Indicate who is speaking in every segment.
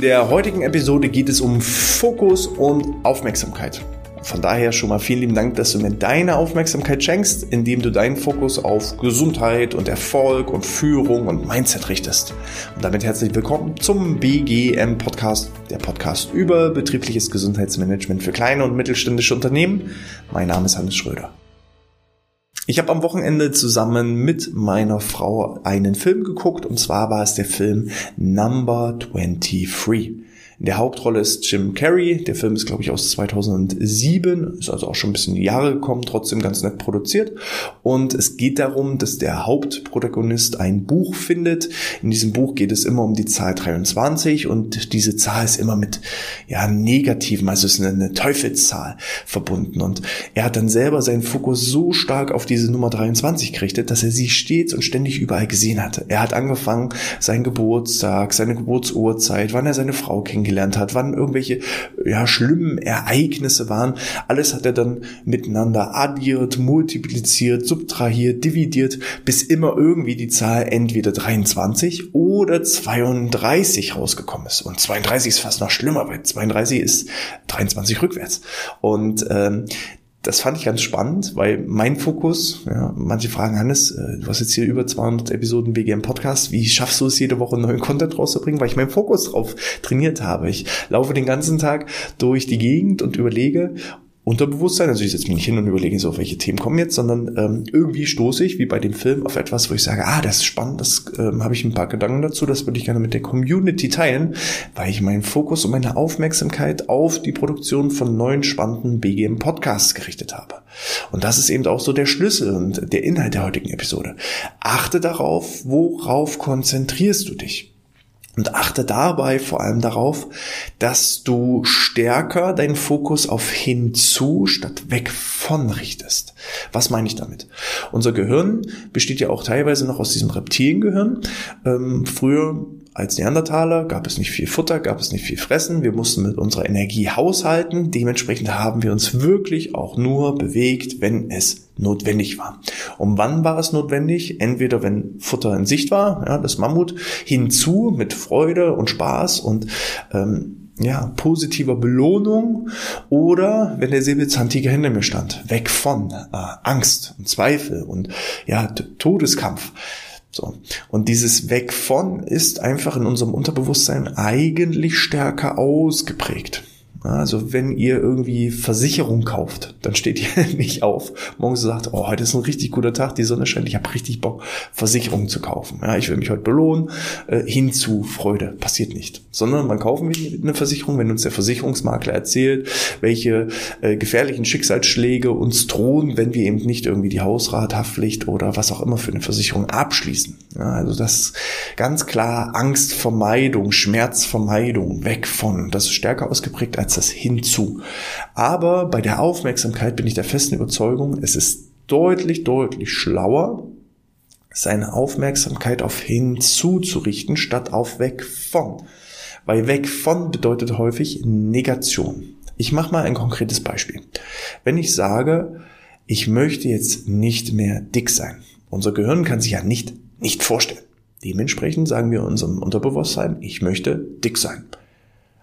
Speaker 1: In der heutigen Episode geht es um Fokus und Aufmerksamkeit. Von daher schon mal vielen lieben Dank, dass du mir deine Aufmerksamkeit schenkst, indem du deinen Fokus auf Gesundheit und Erfolg und Führung und Mindset richtest. Und damit herzlich willkommen zum BGM Podcast, der Podcast über betriebliches Gesundheitsmanagement für kleine und mittelständische Unternehmen. Mein Name ist Hannes Schröder. Ich habe am Wochenende zusammen mit meiner Frau einen Film geguckt und zwar war es der Film Number 23. In der Hauptrolle ist Jim Carrey. Der Film ist, glaube ich, aus 2007, ist also auch schon ein bisschen Jahre gekommen, trotzdem ganz nett produziert. Und es geht darum, dass der Hauptprotagonist ein Buch findet. In diesem Buch geht es immer um die Zahl 23 und diese Zahl ist immer mit ja negativen, also ist eine, eine Teufelszahl verbunden. Und er hat dann selber seinen Fokus so stark auf diese Nummer 23 gerichtet, dass er sie stets und ständig überall gesehen hatte. Er hat angefangen, seinen Geburtstag, seine Geburtsurzeit, wann er seine Frau kennengelernt hat, wann irgendwelche ja, schlimmen Ereignisse waren. Alles hat er dann miteinander addiert, multipliziert, subtrahiert, dividiert, bis immer irgendwie die Zahl entweder 23 oder 32 rausgekommen ist. Und 32 ist fast noch schlimmer, weil 32 ist 23 rückwärts. Und ähm, das fand ich ganz spannend, weil mein Fokus, ja, manche fragen, Hannes, äh, du hast jetzt hier über 200 Episoden BGM Podcast, wie schaffst du es jede Woche neuen Content rauszubringen? Weil ich meinen Fokus drauf trainiert habe. Ich laufe den ganzen Tag durch die Gegend und überlege Unterbewusstsein, also ich setze mich nicht hin und überlege so, welche Themen kommen jetzt, sondern ähm, irgendwie stoße ich, wie bei dem Film, auf etwas, wo ich sage, ah, das ist spannend, das ähm, habe ich ein paar Gedanken dazu, das würde ich gerne mit der Community teilen, weil ich meinen Fokus und meine Aufmerksamkeit auf die Produktion von neuen spannenden BGM Podcasts gerichtet habe. Und das ist eben auch so der Schlüssel und der Inhalt der heutigen Episode. Achte darauf, worauf konzentrierst du dich? Und achte dabei vor allem darauf, dass du stärker deinen Fokus auf hinzu statt weg von richtest. Was meine ich damit? Unser Gehirn besteht ja auch teilweise noch aus diesem Reptiliengehirn. Ähm, früher als Neandertaler gab es nicht viel Futter, gab es nicht viel Fressen. Wir mussten mit unserer Energie haushalten. Dementsprechend haben wir uns wirklich auch nur bewegt, wenn es notwendig war. Und wann war es notwendig? Entweder wenn Futter in Sicht war, ja, das Mammut, hinzu mit Freude und Spaß und ähm, ja, positiver Belohnung oder wenn der Säbelzahntiger hinter mir stand, weg von äh, Angst und Zweifel und ja, Todeskampf. So. Und dieses Weg von ist einfach in unserem Unterbewusstsein eigentlich stärker ausgeprägt. Also wenn ihr irgendwie Versicherung kauft, dann steht ihr nicht auf, morgens sagt, oh, heute ist ein richtig guter Tag, die Sonne scheint, ich habe richtig Bock, Versicherung zu kaufen. Ja, ich will mich heute belohnen, äh, hinzu Freude, passiert nicht. Sondern man kaufen wir eine Versicherung, wenn uns der Versicherungsmakler erzählt, welche äh, gefährlichen Schicksalsschläge uns drohen, wenn wir eben nicht irgendwie die Hausrathaftpflicht oder was auch immer für eine Versicherung abschließen. Ja, also das ganz klar Angstvermeidung, Schmerzvermeidung, weg von, das ist stärker ausgeprägt als das hinzu. Aber bei der Aufmerksamkeit bin ich der festen Überzeugung, es ist deutlich, deutlich schlauer, seine Aufmerksamkeit auf hinzu zu richten, statt auf weg von. Weil weg von bedeutet häufig Negation. Ich mache mal ein konkretes Beispiel. Wenn ich sage, ich möchte jetzt nicht mehr dick sein. Unser Gehirn kann sich ja nicht, nicht vorstellen. Dementsprechend sagen wir unserem Unterbewusstsein, ich möchte dick sein.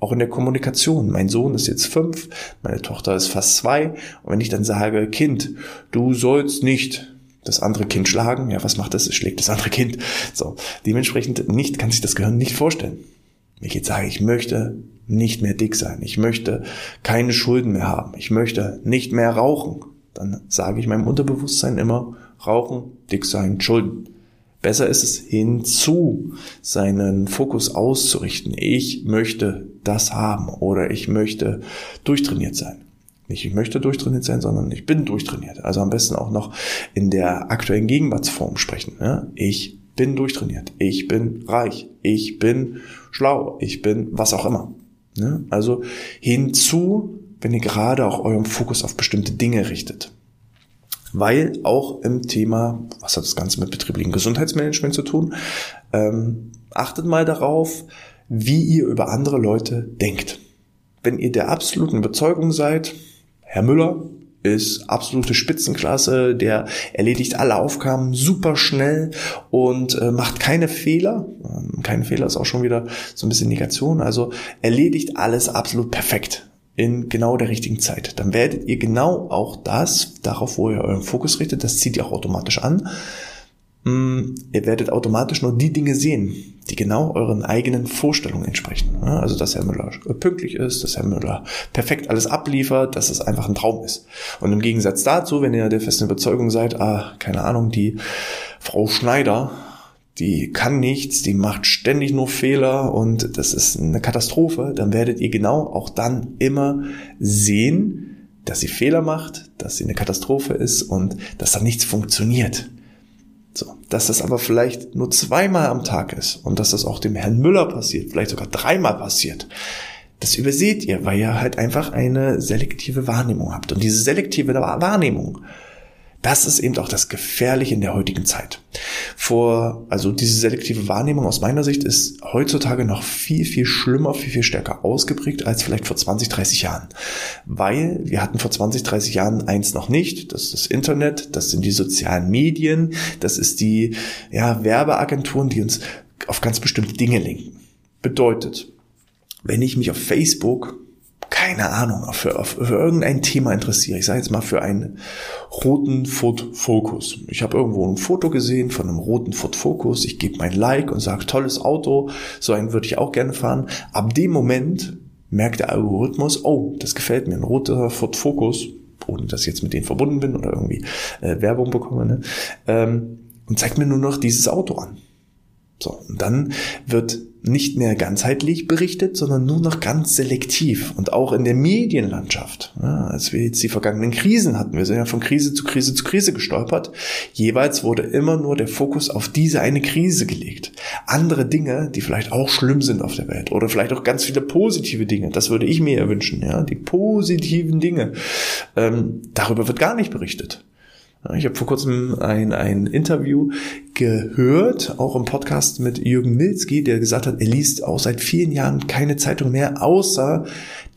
Speaker 1: Auch in der Kommunikation. Mein Sohn ist jetzt fünf, meine Tochter ist fast zwei. Und wenn ich dann sage, Kind, du sollst nicht das andere Kind schlagen, ja, was macht das? Es schlägt das andere Kind. So. Dementsprechend nicht, kann sich das Gehirn nicht vorstellen. Wenn ich jetzt sage, ich möchte nicht mehr dick sein, ich möchte keine Schulden mehr haben, ich möchte nicht mehr rauchen, dann sage ich meinem Unterbewusstsein immer, rauchen, dick sein, Schulden. Besser ist es hinzu, seinen Fokus auszurichten. Ich möchte das haben oder ich möchte durchtrainiert sein. Nicht ich möchte durchtrainiert sein, sondern ich bin durchtrainiert. Also am besten auch noch in der aktuellen Gegenwartsform sprechen. Ich bin durchtrainiert. Ich bin reich. Ich bin schlau. Ich bin was auch immer. Also hinzu, wenn ihr gerade auch euren Fokus auf bestimmte Dinge richtet weil auch im Thema, was hat das Ganze mit betrieblichem Gesundheitsmanagement zu tun, ähm, achtet mal darauf, wie ihr über andere Leute denkt. Wenn ihr der absoluten Überzeugung seid, Herr Müller, ist absolute Spitzenklasse, der erledigt alle Aufgaben super schnell und äh, macht keine Fehler. Ähm, keine Fehler ist auch schon wieder so ein bisschen Negation. Also erledigt alles absolut perfekt in genau der richtigen Zeit. Dann werdet ihr genau auch das, darauf, wo ihr euren Fokus richtet, das zieht ihr auch automatisch an. Mm, ihr werdet automatisch nur die Dinge sehen, die genau euren eigenen Vorstellungen entsprechen. Also, dass Herr Müller pünktlich ist, dass Herr Müller perfekt alles abliefert, dass es einfach ein Traum ist. Und im Gegensatz dazu, wenn ihr der festen Überzeugung seid, ah, keine Ahnung, die Frau Schneider, die kann nichts, die macht ständig nur Fehler und das ist eine Katastrophe, dann werdet ihr genau auch dann immer sehen, dass sie Fehler macht, dass sie eine Katastrophe ist und dass da nichts funktioniert. So, dass das aber vielleicht nur zweimal am Tag ist und dass das auch dem Herrn Müller passiert, vielleicht sogar dreimal passiert. Das überseht ihr, weil ihr halt einfach eine selektive Wahrnehmung habt. Und diese selektive Wahrnehmung, das ist eben auch das Gefährliche in der heutigen Zeit. Vor, also diese selektive Wahrnehmung aus meiner Sicht ist heutzutage noch viel, viel schlimmer, viel, viel stärker ausgeprägt als vielleicht vor 20, 30 Jahren. Weil wir hatten vor 20, 30 Jahren eins noch nicht. Das ist das Internet, das sind die sozialen Medien, das ist die, ja, Werbeagenturen, die uns auf ganz bestimmte Dinge lenken. Bedeutet, wenn ich mich auf Facebook keine Ahnung, für, für irgendein Thema interessiere. Ich sage jetzt mal für einen roten Ford Focus. Ich habe irgendwo ein Foto gesehen von einem roten Ford Focus. Ich gebe mein Like und sage, tolles Auto, so einen würde ich auch gerne fahren. Ab dem Moment merkt der Algorithmus, oh, das gefällt mir, ein roter Ford Focus, ohne dass ich jetzt mit denen verbunden bin oder irgendwie äh, Werbung bekomme, ne? ähm, und zeigt mir nur noch dieses Auto an. So, und dann wird nicht mehr ganzheitlich berichtet, sondern nur noch ganz selektiv und auch in der Medienlandschaft. Ja, als wir jetzt die vergangenen Krisen hatten, wir sind ja von Krise zu Krise zu Krise gestolpert. Jeweils wurde immer nur der Fokus auf diese eine Krise gelegt. Andere Dinge, die vielleicht auch schlimm sind auf der Welt oder vielleicht auch ganz viele positive Dinge, das würde ich mir ja wünschen, ja, die positiven Dinge, ähm, darüber wird gar nicht berichtet. Ich habe vor kurzem ein, ein Interview gehört, auch im Podcast mit Jürgen Milzki, der gesagt hat, er liest auch seit vielen Jahren keine Zeitung mehr, außer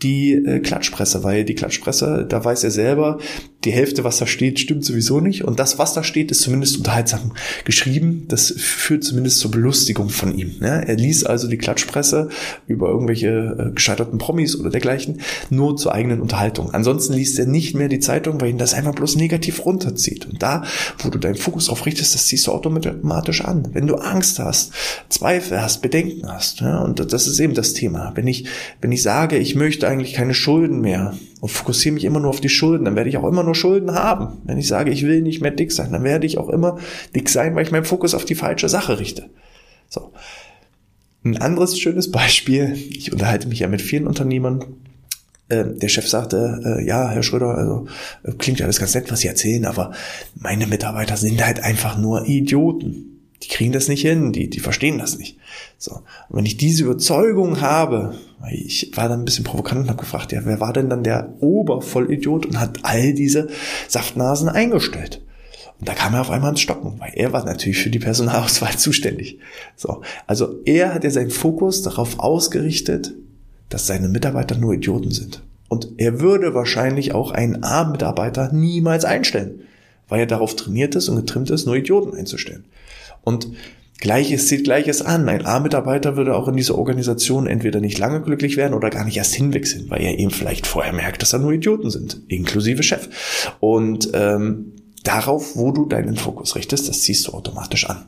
Speaker 1: die äh, Klatschpresse, weil die Klatschpresse, da weiß er selber, die Hälfte, was da steht, stimmt sowieso nicht. Und das, was da steht, ist zumindest unterhaltsam geschrieben. Das führt zumindest zur Belustigung von ihm. Ja, er liest also die Klatschpresse über irgendwelche äh, gescheiterten Promis oder dergleichen nur zur eigenen Unterhaltung. Ansonsten liest er nicht mehr die Zeitung, weil ihn das einfach bloß negativ runterzieht. Und da, wo du deinen Fokus drauf richtest, das ziehst du automatisch an. Wenn du Angst hast, Zweifel hast, Bedenken hast, ja, und das ist eben das Thema. Wenn ich, wenn ich sage, ich möchte eigentlich keine Schulden mehr und fokussiere mich immer nur auf die Schulden, dann werde ich auch immer nur Schulden haben. Wenn ich sage, ich will nicht mehr dick sein, dann werde ich auch immer dick sein, weil ich meinen Fokus auf die falsche Sache richte. So. Ein anderes schönes Beispiel, ich unterhalte mich ja mit vielen Unternehmern, äh, der Chef sagte, äh, ja, Herr Schröder, also äh, klingt ja alles ganz nett, was Sie erzählen, aber meine Mitarbeiter sind halt einfach nur Idioten. Die kriegen das nicht hin, die, die verstehen das nicht. So. Und wenn ich diese Überzeugung habe, ich war dann ein bisschen provokant und habe gefragt, ja, wer war denn dann der Obervollidiot und hat all diese Saftnasen eingestellt? Und da kam er auf einmal ins Stocken, weil er war natürlich für die Personalauswahl zuständig. So. Also er hat ja seinen Fokus darauf ausgerichtet, dass seine Mitarbeiter nur Idioten sind. Und er würde wahrscheinlich auch einen A-Mitarbeiter niemals einstellen, weil er darauf trainiert ist und getrimmt ist, nur Idioten einzustellen. Und Gleiches zieht Gleiches an. Ein A-Mitarbeiter würde auch in dieser Organisation entweder nicht lange glücklich werden oder gar nicht erst hinwechseln, weil er eben vielleicht vorher merkt, dass da nur Idioten sind, inklusive Chef. Und ähm, darauf, wo du deinen Fokus richtest, das ziehst du automatisch an.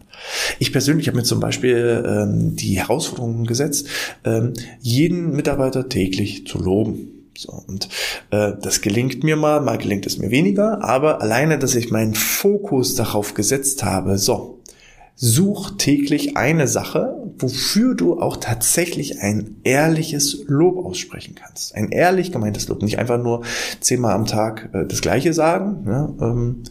Speaker 1: Ich persönlich habe mir zum Beispiel ähm, die Herausforderung gesetzt, ähm, jeden Mitarbeiter täglich zu loben. So, und äh, das gelingt mir mal, mal gelingt es mir weniger, aber alleine, dass ich meinen Fokus darauf gesetzt habe, so, Such täglich eine Sache, wofür du auch tatsächlich ein ehrliches Lob aussprechen kannst. Ein ehrlich gemeintes Lob. Nicht einfach nur zehnmal am Tag äh, das Gleiche sagen, ja, ähm,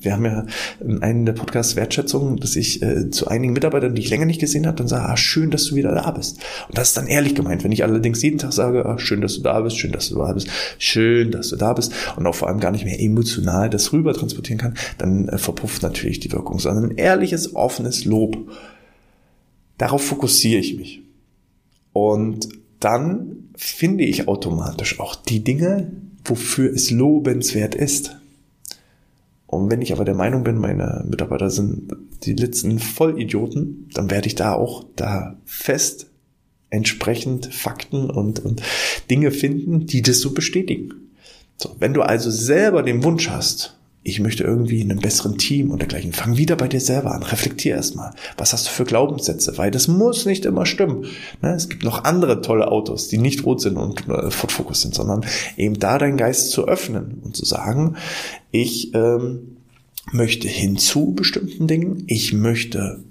Speaker 1: wir haben ja in einem der Podcasts Wertschätzung, dass ich äh, zu einigen Mitarbeitern, die ich länger nicht gesehen habe, dann sage, ah, schön, dass du wieder da bist. Und das ist dann ehrlich gemeint. Wenn ich allerdings jeden Tag sage, ah, schön, dass du da bist, schön, dass du da bist, schön, dass du da bist und auch vor allem gar nicht mehr emotional das rüber transportieren kann, dann äh, verpufft natürlich die Wirkung, sondern ein ehrliches, offenes Lob. Darauf fokussiere ich mich. Und dann finde ich automatisch auch die Dinge, wofür es lobenswert ist. Und wenn ich aber der Meinung bin, meine Mitarbeiter sind die letzten Vollidioten, dann werde ich da auch da fest entsprechend Fakten und, und Dinge finden, die das so bestätigen. So, wenn du also selber den Wunsch hast, ich möchte irgendwie in einem besseren Team und dergleichen. Fang wieder bei dir selber an. Reflektier erstmal. Was hast du für Glaubenssätze? Weil das muss nicht immer stimmen. Ne, es gibt noch andere tolle Autos, die nicht rot sind und äh, Ford Focus sind, sondern eben da deinen Geist zu öffnen und zu sagen, ich ähm, möchte hin zu bestimmten Dingen. Ich möchte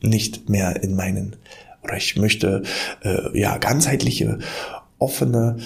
Speaker 1: nicht mehr in meinen, oder ich möchte äh, ja ganzheitliche, offene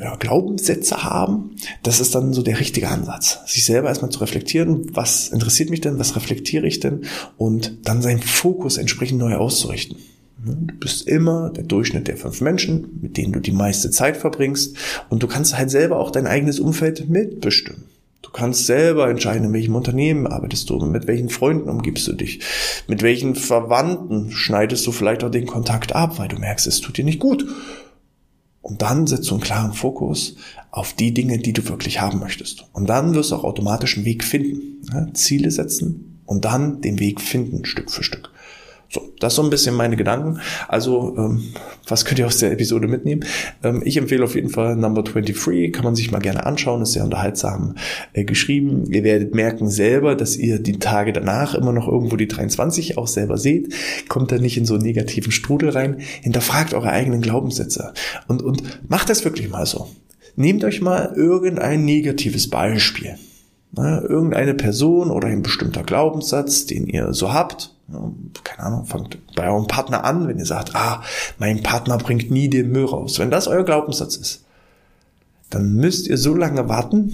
Speaker 1: ja, Glaubenssätze haben, das ist dann so der richtige Ansatz. Sich selber erstmal zu reflektieren, was interessiert mich denn, was reflektiere ich denn und dann seinen Fokus entsprechend neu auszurichten. Du bist immer der Durchschnitt der fünf Menschen, mit denen du die meiste Zeit verbringst und du kannst halt selber auch dein eigenes Umfeld mitbestimmen. Du kannst selber entscheiden, in welchem Unternehmen arbeitest du, mit welchen Freunden umgibst du dich, mit welchen Verwandten schneidest du vielleicht auch den Kontakt ab, weil du merkst, es tut dir nicht gut. Und dann setzt du einen klaren Fokus auf die Dinge, die du wirklich haben möchtest. Und dann wirst du auch automatisch einen Weg finden. Ja, Ziele setzen und dann den Weg finden, Stück für Stück. So, das so ein bisschen meine Gedanken. Also, ähm, was könnt ihr aus der Episode mitnehmen? Ähm, ich empfehle auf jeden Fall Number 23, kann man sich mal gerne anschauen, ist sehr unterhaltsam äh, geschrieben. Ihr werdet merken selber, dass ihr die Tage danach immer noch irgendwo die 23 auch selber seht. Kommt da nicht in so einen negativen Strudel rein. Hinterfragt eure eigenen Glaubenssätze und, und macht das wirklich mal so. Nehmt euch mal irgendein negatives Beispiel. Na, irgendeine Person oder ein bestimmter Glaubenssatz, den ihr so habt keine Ahnung, fangt bei eurem Partner an, wenn ihr sagt, ah, mein Partner bringt nie den Müll raus. Wenn das euer Glaubenssatz ist, dann müsst ihr so lange warten,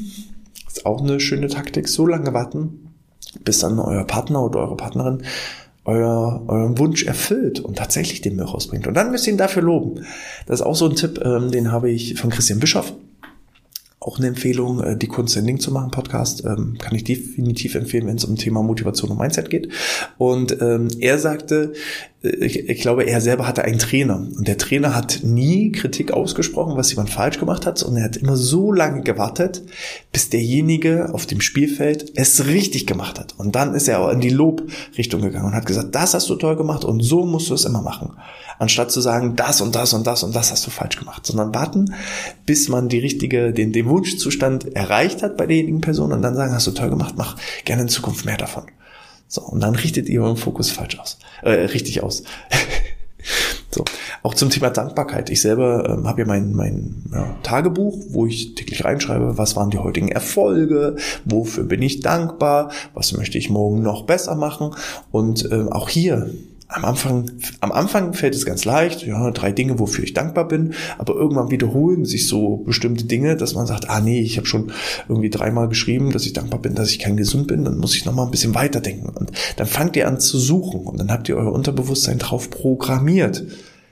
Speaker 1: ist auch eine schöne Taktik, so lange warten, bis dann euer Partner oder eure Partnerin euer, euren Wunsch erfüllt und tatsächlich den Müll rausbringt. Und dann müsst ihr ihn dafür loben. Das ist auch so ein Tipp, ähm, den habe ich von Christian Bischoff auch eine Empfehlung, äh, die Kunst Ding zu machen, Podcast. Ähm, kann ich definitiv empfehlen, wenn es um Thema Motivation und Mindset geht. Und ähm, er sagte, äh, ich, ich glaube, er selber hatte einen Trainer. Und der Trainer hat nie Kritik ausgesprochen, was jemand falsch gemacht hat. Und er hat immer so lange gewartet, bis derjenige auf dem Spielfeld es richtig gemacht hat. Und dann ist er auch in die Lobrichtung gegangen und hat gesagt, das hast du toll gemacht und so musst du es immer machen anstatt zu sagen, das und das und das und das hast du falsch gemacht, sondern warten, bis man die richtige, den, den Wunschzustand erreicht hat bei derjenigen Person und dann sagen, hast du toll gemacht, mach gerne in Zukunft mehr davon. So, und dann richtet ihr euren Fokus falsch aus, äh, richtig aus. so, auch zum Thema Dankbarkeit. Ich selber ähm, habe ja mein, mein ja, Tagebuch, wo ich täglich reinschreibe, was waren die heutigen Erfolge, wofür bin ich dankbar, was möchte ich morgen noch besser machen. Und ähm, auch hier am Anfang, am Anfang fällt es ganz leicht, ja, drei Dinge, wofür ich dankbar bin, aber irgendwann wiederholen sich so bestimmte Dinge, dass man sagt, ah nee, ich habe schon irgendwie dreimal geschrieben, dass ich dankbar bin, dass ich kein gesund bin, dann muss ich nochmal ein bisschen weiterdenken. Und dann fangt ihr an zu suchen und dann habt ihr euer Unterbewusstsein drauf programmiert,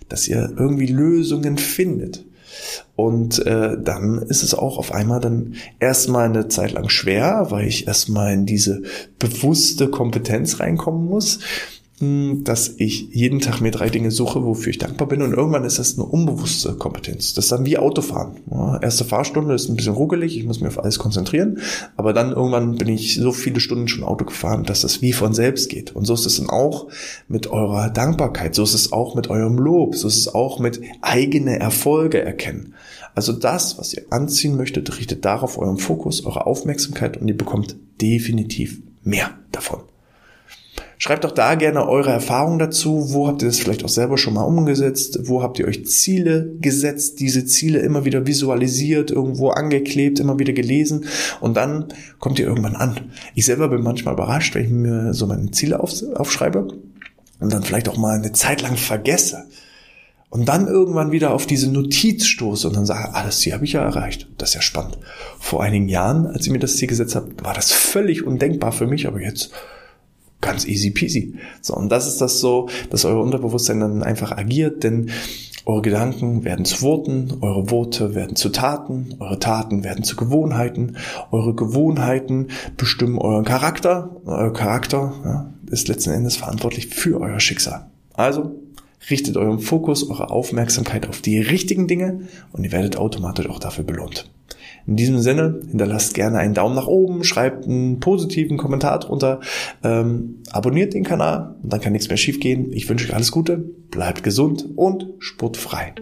Speaker 1: dass ihr irgendwie Lösungen findet. Und äh, dann ist es auch auf einmal dann erstmal eine Zeit lang schwer, weil ich erstmal in diese bewusste Kompetenz reinkommen muss dass ich jeden Tag mir drei Dinge suche, wofür ich dankbar bin. Und irgendwann ist das eine unbewusste Kompetenz. Das ist dann wie Autofahren. Ja, erste Fahrstunde ist ein bisschen ruckelig, ich muss mich auf alles konzentrieren. Aber dann irgendwann bin ich so viele Stunden schon Auto gefahren, dass das wie von selbst geht. Und so ist es dann auch mit eurer Dankbarkeit. So ist es auch mit eurem Lob. So ist es auch mit eigene Erfolge erkennen. Also das, was ihr anziehen möchtet, richtet darauf euren Fokus, eure Aufmerksamkeit und ihr bekommt definitiv mehr davon. Schreibt doch da gerne eure Erfahrungen dazu. Wo habt ihr das vielleicht auch selber schon mal umgesetzt? Wo habt ihr euch Ziele gesetzt? Diese Ziele immer wieder visualisiert, irgendwo angeklebt, immer wieder gelesen und dann kommt ihr irgendwann an. Ich selber bin manchmal überrascht, wenn ich mir so meine Ziele auf, aufschreibe und dann vielleicht auch mal eine Zeit lang vergesse und dann irgendwann wieder auf diese Notiz stoße und dann sage, ah, das Ziel habe ich ja erreicht. Das ist ja spannend. Vor einigen Jahren, als ich mir das Ziel gesetzt habe, war das völlig undenkbar für mich, aber jetzt ganz easy peasy. So, und das ist das so, dass euer Unterbewusstsein dann einfach agiert, denn eure Gedanken werden zu Worten, eure Worte werden zu Taten, eure Taten werden zu Gewohnheiten, eure Gewohnheiten bestimmen euren Charakter, euer Charakter ja, ist letzten Endes verantwortlich für euer Schicksal. Also richtet euren Fokus, eure Aufmerksamkeit auf die richtigen Dinge und ihr werdet automatisch auch dafür belohnt. In diesem Sinne, hinterlasst gerne einen Daumen nach oben, schreibt einen positiven Kommentar drunter, ähm, abonniert den Kanal und dann kann nichts mehr schiefgehen. Ich wünsche euch alles Gute, bleibt gesund und sportfrei.